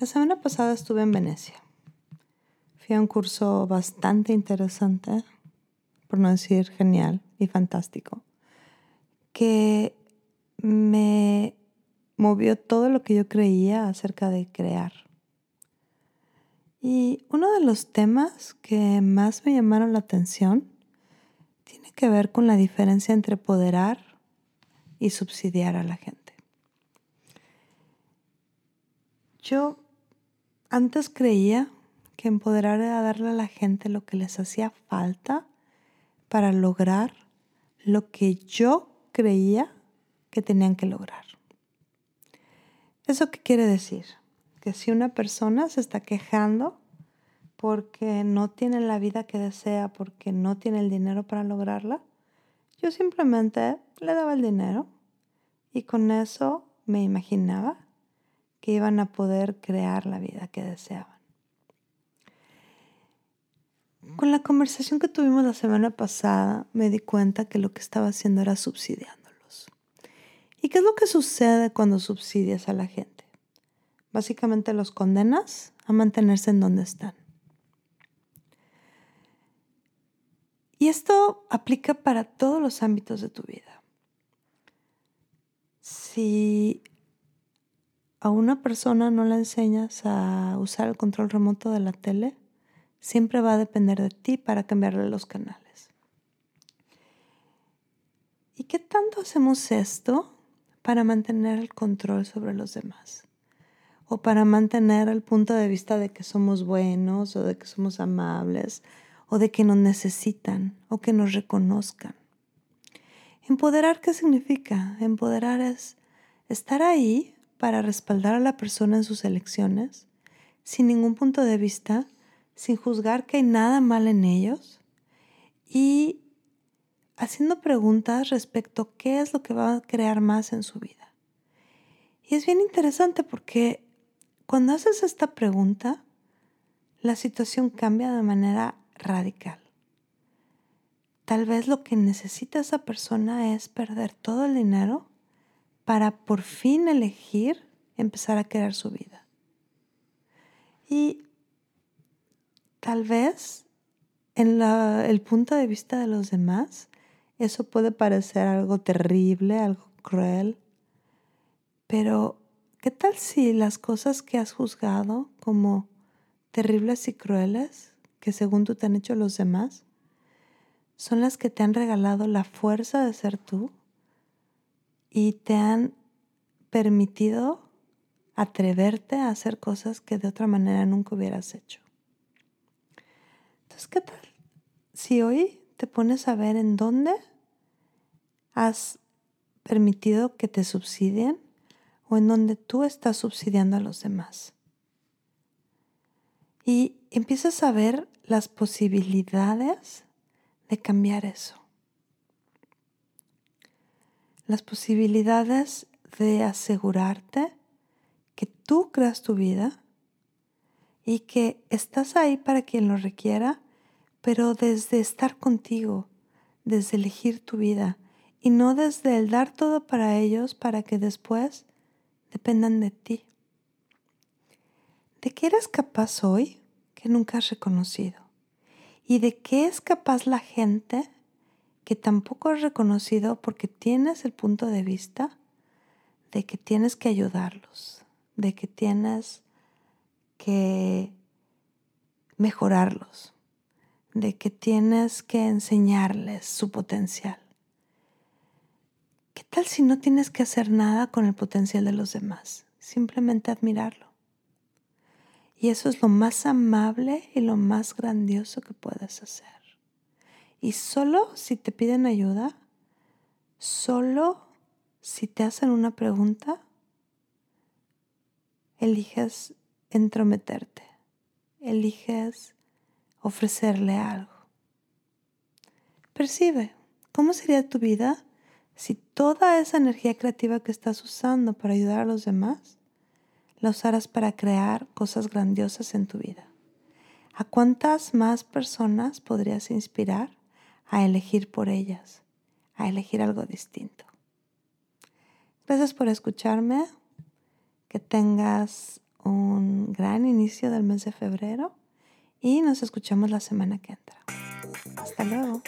La semana pasada estuve en Venecia Fui a un curso bastante interesante, por no decir genial y fantástico, que me movió todo lo que yo creía acerca de crear. Y uno de los temas que más me llamaron la atención tiene que ver con la diferencia entre poderar y subsidiar a la gente. Yo antes creía que empoderar era darle a la gente lo que les hacía falta para lograr lo que yo creía que tenían que lograr. ¿Eso qué quiere decir? Que si una persona se está quejando porque no tiene la vida que desea, porque no tiene el dinero para lograrla, yo simplemente le daba el dinero y con eso me imaginaba que iban a poder crear la vida que deseaban. Con la conversación que tuvimos la semana pasada, me di cuenta que lo que estaba haciendo era subsidiándolos. ¿Y qué es lo que sucede cuando subsidias a la gente? Básicamente los condenas a mantenerse en donde están. Y esto aplica para todos los ámbitos de tu vida. Si a una persona no la enseñas a usar el control remoto de la tele, siempre va a depender de ti para cambiarle los canales. ¿Y qué tanto hacemos esto para mantener el control sobre los demás? O para mantener el punto de vista de que somos buenos o de que somos amables o de que nos necesitan o que nos reconozcan. Empoderar, ¿qué significa? Empoderar es estar ahí para respaldar a la persona en sus elecciones sin ningún punto de vista sin juzgar que hay nada mal en ellos y haciendo preguntas respecto a qué es lo que va a crear más en su vida. Y es bien interesante porque cuando haces esta pregunta, la situación cambia de manera radical. Tal vez lo que necesita esa persona es perder todo el dinero para por fin elegir empezar a crear su vida. Y Tal vez en el punto de vista de los demás, eso puede parecer algo terrible, algo cruel, pero ¿qué tal si las cosas que has juzgado como terribles y crueles, que según tú te han hecho los demás, son las que te han regalado la fuerza de ser tú y te han permitido atreverte a hacer cosas que de otra manera nunca hubieras hecho? Entonces, ¿qué tal? Si hoy te pones a ver en dónde has permitido que te subsidien o en dónde tú estás subsidiando a los demás. Y empiezas a ver las posibilidades de cambiar eso. Las posibilidades de asegurarte que tú creas tu vida y que estás ahí para quien lo requiera, pero desde estar contigo, desde elegir tu vida y no desde el dar todo para ellos para que después dependan de ti. ¿De qué eres capaz hoy que nunca has reconocido? ¿Y de qué es capaz la gente que tampoco has reconocido porque tienes el punto de vista de que tienes que ayudarlos, de que tienes que mejorarlos, de que tienes que enseñarles su potencial. ¿Qué tal si no tienes que hacer nada con el potencial de los demás? Simplemente admirarlo. Y eso es lo más amable y lo más grandioso que puedes hacer. Y solo si te piden ayuda, solo si te hacen una pregunta, eliges entrometerte, eliges ofrecerle algo. Percibe, ¿cómo sería tu vida si toda esa energía creativa que estás usando para ayudar a los demás la usaras para crear cosas grandiosas en tu vida? ¿A cuántas más personas podrías inspirar a elegir por ellas, a elegir algo distinto? Gracias por escucharme. Que tengas un gran inicio del mes de febrero y nos escuchamos la semana que entra. Hasta luego.